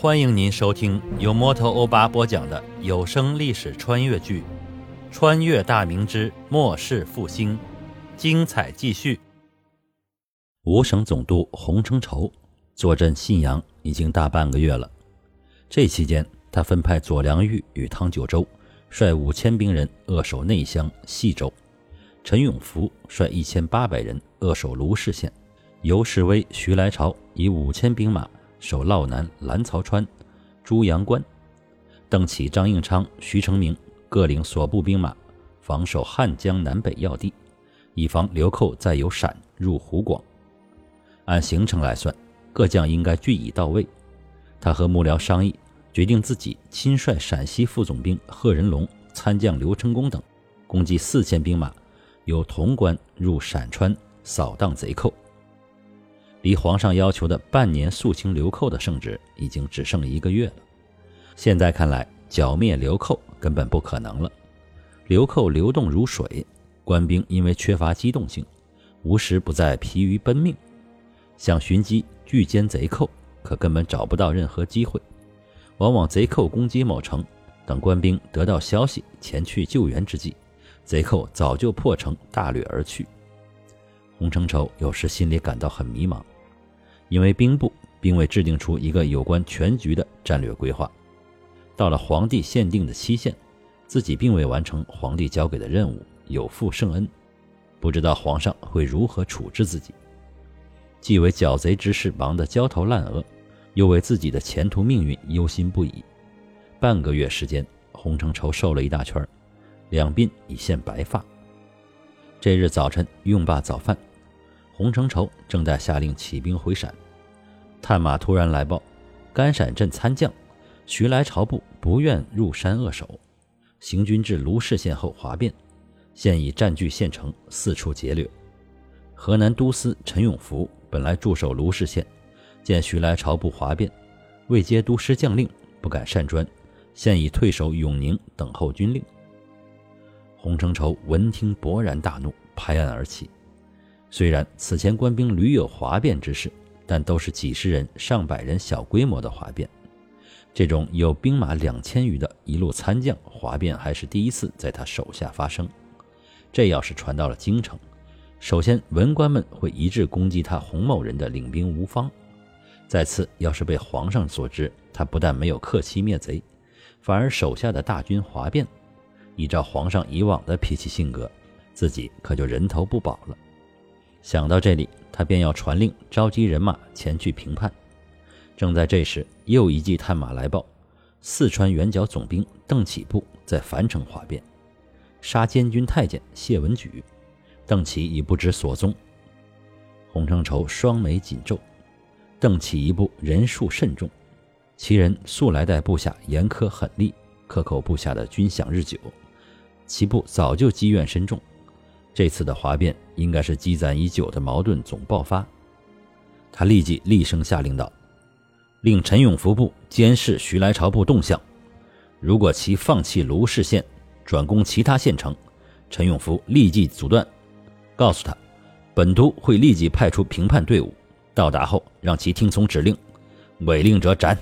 欢迎您收听由摩托欧巴播讲的有声历史穿越剧《穿越大明之末世复兴》，精彩继续。五省总督洪承畴坐镇信阳已经大半个月了，这期间，他分派左良玉与汤九州率五千兵人扼守内乡细州，陈永福率一千八百人扼守卢氏县，尤世威、徐来朝以五千兵马。守涝南蓝曹川、朱阳关，邓启、张应昌、徐成明各领所部兵马，防守汉江南北要地，以防流寇再由陕入湖广。按行程来算，各将应该俱已到位。他和幕僚商议，决定自己亲率陕西副总兵贺仁龙、参将刘成功等，共计四千兵马，由潼关入陕川，扫荡贼寇。离皇上要求的半年肃清流寇的圣旨已经只剩一个月了。现在看来，剿灭流寇根本不可能了。流寇流动如水，官兵因为缺乏机动性，无时不在疲于奔命，想寻机拒歼贼寇，可根本找不到任何机会。往往贼寇攻击某城，等官兵得到消息前去救援之际，贼寇早就破城大掠而去。洪承畴有时心里感到很迷茫，因为兵部并未制定出一个有关全局的战略规划。到了皇帝限定的期限，自己并未完成皇帝交给的任务，有负圣恩，不知道皇上会如何处置自己。既为剿贼之事忙得焦头烂额，又为自己的前途命运忧心不已。半个月时间，洪承畴瘦了一大圈，两鬓已现白发。这日早晨用罢早饭。洪承畴正在下令起兵回陕，探马突然来报，甘陕镇参将徐来朝部不愿入山扼守，行军至卢氏县后哗变，现已占据县城，四处劫掠。河南都司陈永福本来驻守卢氏县，见徐来朝部哗变，未接都师将令，不敢擅专，现已退守永宁，等候军令。洪承畴闻听，勃然大怒，拍案而起。虽然此前官兵屡有哗变之事，但都是几十人、上百人小规模的哗变。这种有兵马两千余的一路参将哗变，还是第一次在他手下发生。这要是传到了京城，首先文官们会一致攻击他洪某人的领兵无方；再次，要是被皇上所知，他不但没有克期灭贼，反而手下的大军哗变，依照皇上以往的脾气性格，自己可就人头不保了。想到这里，他便要传令召集人马前去平叛。正在这时，又一骑探马来报：四川圆角总兵邓启部在樊城哗变，杀监军太监谢文举，邓启已不知所踪。洪承畴双眉紧皱，邓启一部人数甚众，其人素来待部下严苛狠厉，克扣部下的军饷日久，其部早就积怨深重。这次的哗变应该是积攒已久的矛盾总爆发。他立即厉声下令道：“令陈永福部监视徐来朝部动向，如果其放弃卢氏县，转攻其他县城，陈永福立即阻断。告诉他，本都会立即派出平叛队伍，到达后让其听从指令，违令者斩。”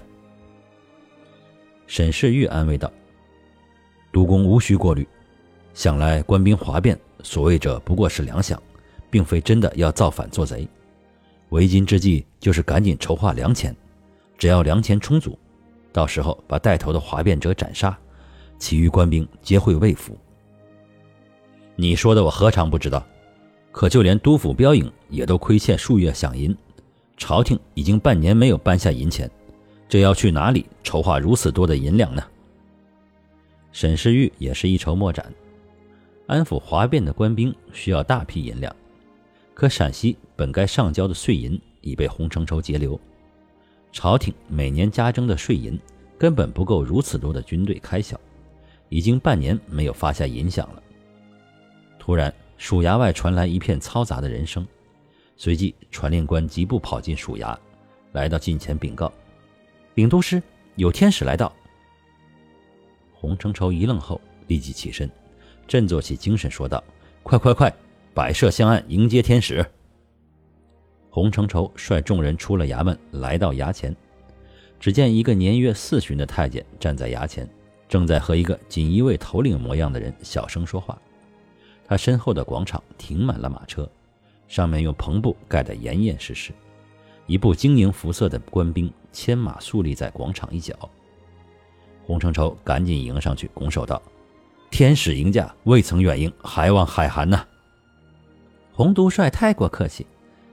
沈世玉安慰道：“督公无需过虑，想来官兵哗变。”所谓者不过是粮饷，并非真的要造反做贼。为今之计就是赶紧筹划粮钱，只要粮钱充足，到时候把带头的哗变者斩杀，其余官兵皆会畏服。你说的我何尝不知道？可就连督府标营也都亏欠数月饷银，朝廷已经半年没有颁下银钱，这要去哪里筹划如此多的银两呢？沈世玉也是一筹莫展。安抚哗变的官兵需要大批银两，可陕西本该上交的税银已被洪承畴截留，朝廷每年加征的税银根本不够如此多的军队开销，已经半年没有发下银饷了。突然，署衙外传来一片嘈杂的人声，随即传令官急步跑进署衙，来到近前禀告：“禀都师，有天使来到。”洪承畴一愣后，立即起身。振作起精神，说道：“快快快，摆设香案迎接天使。”洪承畴率众人出了衙门，来到衙前。只见一个年约四旬的太监站在衙前，正在和一个锦衣卫头领模样的人小声说话。他身后的广场停满了马车，上面用篷布盖得严严实实。一部晶莹肤色的官兵牵马肃立在广场一角。洪承畴赶紧迎上去拱手道：“天使迎驾，未曾远迎，还望海涵呐。”洪都帅太过客气，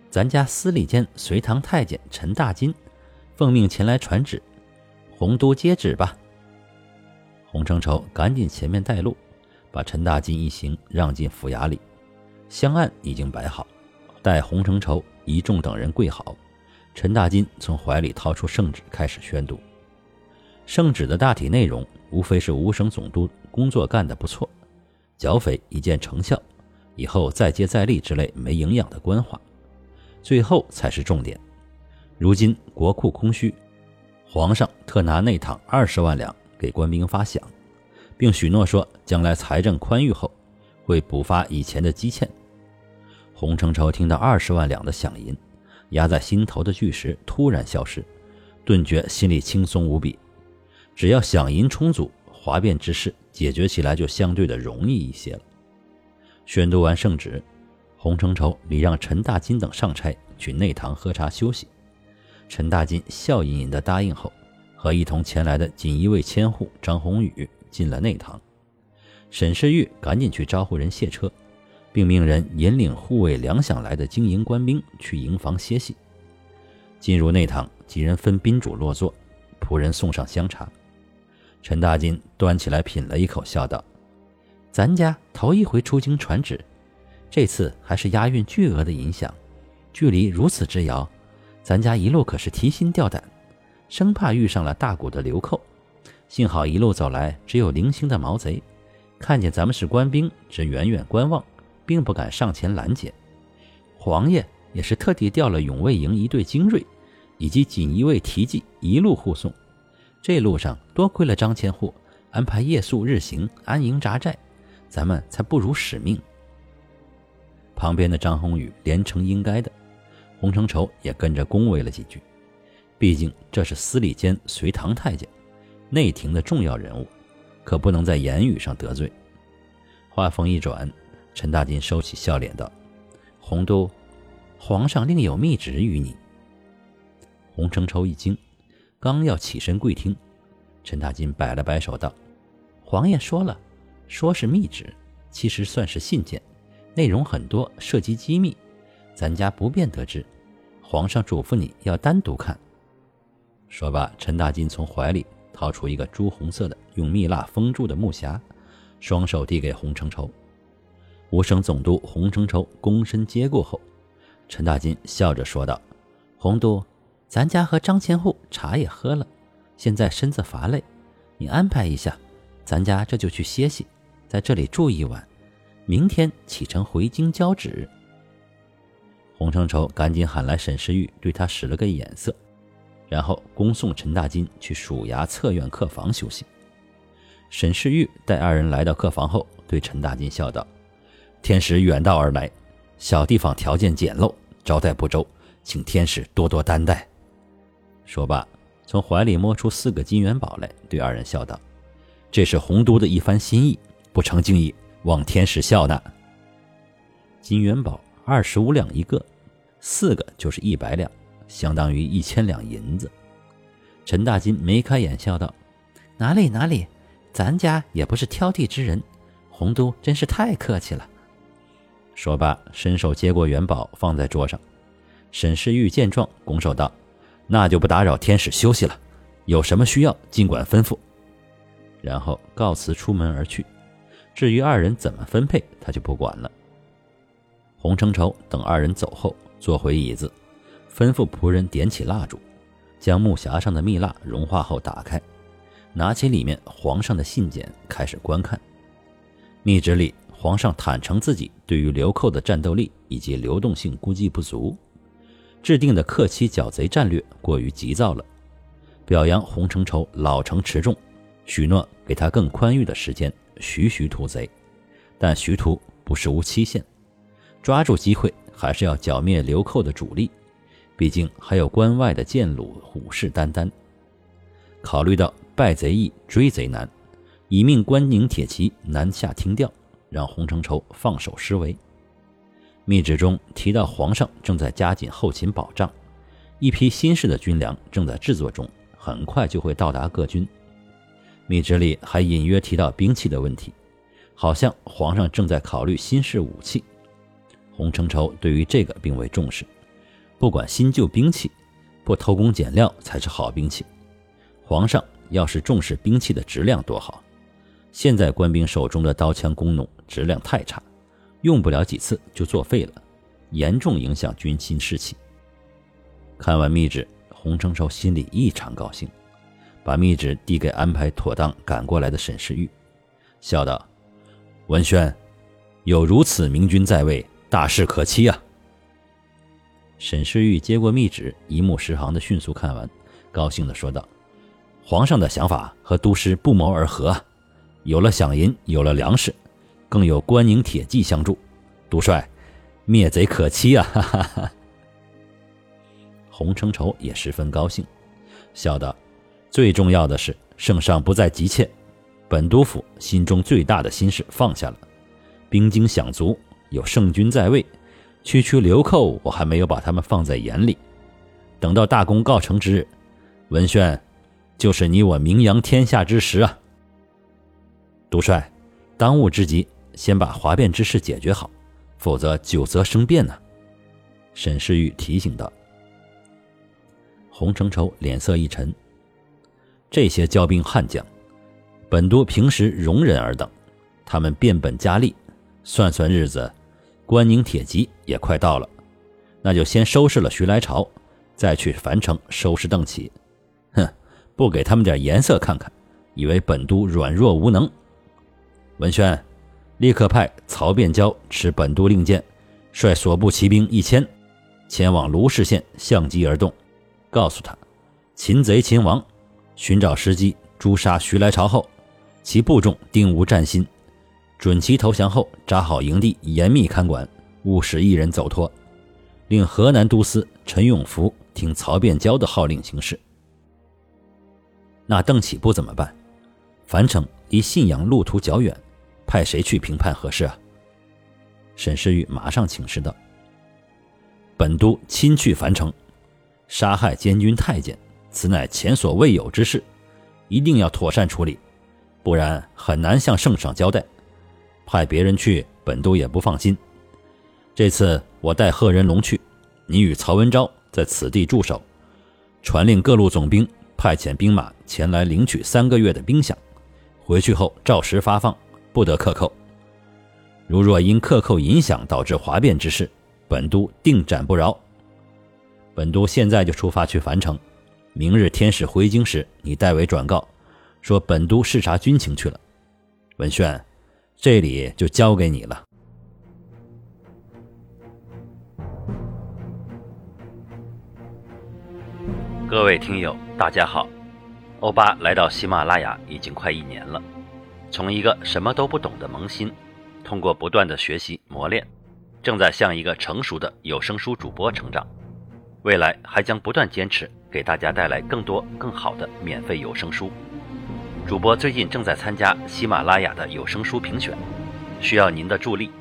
咱家司礼监随堂太监陈大金奉命前来传旨，洪都接旨吧。洪承畴赶紧前面带路，把陈大金一行让进府衙里。香案已经摆好，待洪承畴一众等人跪好。陈大金从怀里掏出圣旨，开始宣读。圣旨的大体内容，无非是五省总督工作干得不错，剿匪已见成效，以后再接再厉之类没营养的官话，最后才是重点。如今国库空虚，皇上特拿内帑二十万两给官兵发饷，并许诺说，将来财政宽裕后，会补发以前的积欠。洪承畴听到二十万两的饷银。压在心头的巨石突然消失，顿觉心里轻松无比。只要饷银充足，哗变之事解决起来就相对的容易一些了。宣读完圣旨，洪承畴礼让陈大金等上差去内堂喝茶休息。陈大金笑吟吟地答应后，和一同前来的锦衣卫千户张宏宇进了内堂。沈世玉赶紧去招呼人卸车。并命人引领护卫粮饷来的经营官兵去营房歇息。进入内堂，几人分宾主落座，仆人送上香茶。陈大金端起来品了一口，笑道：“咱家头一回出京传旨，这次还是押运巨额的银饷，距离如此之遥，咱家一路可是提心吊胆，生怕遇上了大股的流寇。幸好一路走来只有零星的毛贼，看见咱们是官兵，只远远观望。”并不敢上前拦截，皇爷也是特地调了永卫营一队精锐，以及锦衣卫提骑一路护送。这路上多亏了张千户安排夜宿日行，安营扎寨，咱们才不辱使命。旁边的张宏宇连称应该的，洪承畴也跟着恭维了几句。毕竟这是司礼监随堂太监，内廷的重要人物，可不能在言语上得罪。话锋一转。陈大金收起笑脸道：“洪都，皇上另有密旨于你。”洪承畴一惊，刚要起身跪听，陈大金摆了摆手道：“皇爷说了，说是密旨，其实算是信件，内容很多，涉及机密，咱家不便得知。皇上嘱咐你要单独看。”说罢，陈大金从怀里掏出一个朱红色的、用蜜蜡封住的木匣，双手递给洪承畴。五省总督洪承畴躬身接过后，陈大金笑着说道：“洪都，咱家和张千户茶也喝了，现在身子乏累，你安排一下，咱家这就去歇息，在这里住一晚，明天启程回京交旨。”洪承畴赶紧喊来沈世玉，对他使了个眼色，然后恭送陈大金去署衙侧院客房休息。沈世玉带二人来到客房后，对陈大金笑道。天使远道而来，小地方条件简陋，招待不周，请天使多多担待。说罢，从怀里摸出四个金元宝来，对二人笑道：“这是洪都的一番心意，不成敬意，望天使笑纳。”金元宝二十五两一个，四个就是一百两，相当于一千两银子。陈大金眉开眼笑道：“哪里哪里，咱家也不是挑剔之人，洪都真是太客气了。”说罢，伸手接过元宝，放在桌上。沈世玉见状，拱手道：“那就不打扰天使休息了，有什么需要尽管吩咐。”然后告辞出门而去。至于二人怎么分配，他就不管了。洪承畴等二人走后，坐回椅子，吩咐仆人点起蜡烛，将木匣上的蜜蜡融化后打开，拿起里面皇上的信笺开始观看。密旨里。皇上坦诚自己对于流寇的战斗力以及流动性估计不足，制定的克期剿贼战略过于急躁了，表扬洪承畴老成持重，许诺给他更宽裕的时间，徐徐屠贼。但徐屠不是无期限，抓住机会还是要剿灭流寇的主力，毕竟还有关外的建虏虎视眈眈。考虑到败贼易追贼难，已命关宁铁骑南下听调，让洪承畴放手施为。密旨中提到，皇上正在加紧后勤保障，一批新式的军粮正在制作中，很快就会到达各军。密旨里还隐约提到兵器的问题，好像皇上正在考虑新式武器。洪承畴对于这个并未重视，不管新旧兵器，不偷工减料才是好兵器。皇上要是重视兵器的质量多好，现在官兵手中的刀枪弓弩质量太差。用不了几次就作废了，严重影响军心士气。看完密旨，洪承畴心里异常高兴，把密旨递给安排妥当赶过来的沈世玉，笑道：“文轩，有如此明君在位，大事可期啊！”沈世玉接过密旨，一目十行的迅速看完，高兴的说道：“皇上的想法和都师不谋而合，有了饷银，有了粮食。”更有关宁铁骑相助，督帅，灭贼可期啊！哈哈哈。洪承畴也十分高兴，笑道：“最重要的是圣上不再急切，本督府心中最大的心事放下了，兵精饷足，有圣君在位，区区流寇我还没有把他们放在眼里。等到大功告成之日，文轩，就是你我名扬天下之时啊！督帅，当务之急。”先把哗变之事解决好，否则久则生变呢。”沈世玉提醒道。洪承畴脸色一沉，这些骄兵悍将，本都平时容忍尔等，他们变本加厉，算算日子，关宁铁骑也快到了，那就先收拾了徐来朝，再去樊城收拾邓启。哼，不给他们点颜色看看，以为本都软弱无能？文轩。立刻派曹变交持本都令箭，率所部骑兵一千，前往卢氏县相机而动，告诉他，擒贼擒王，寻找时机诛杀徐来朝后，其部众定无战心，准其投降后扎好营地，严密看管，勿使一人走脱。令河南都司陈永福听曹变交的号令行事。那邓启部怎么办？樊城离信阳路途较远。派谁去评判合适啊？沈世玉马上请示道：“本都亲去樊城，杀害监军太监，此乃前所未有之事，一定要妥善处理，不然很难向圣上交代。派别人去，本都也不放心。这次我带贺人龙去，你与曹文昭在此地驻守，传令各路总兵派遣兵马前来领取三个月的兵饷，回去后照实发放。”不得克扣。如若因克扣影响导致哗变之事，本都定斩不饶。本都现在就出发去樊城，明日天使回京时，你代为转告，说本都视察军情去了。文轩，这里就交给你了。各位听友，大家好，欧巴来到喜马拉雅已经快一年了。从一个什么都不懂的萌新，通过不断的学习磨练，正在向一个成熟的有声书主播成长。未来还将不断坚持，给大家带来更多更好的免费有声书。主播最近正在参加喜马拉雅的有声书评选，需要您的助力。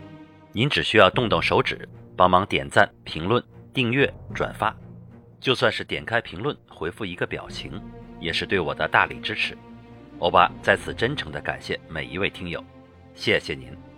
您只需要动动手指，帮忙点赞、评论、订阅、转发，就算是点开评论回复一个表情，也是对我的大力支持。欧巴在此真诚地感谢每一位听友，谢谢您。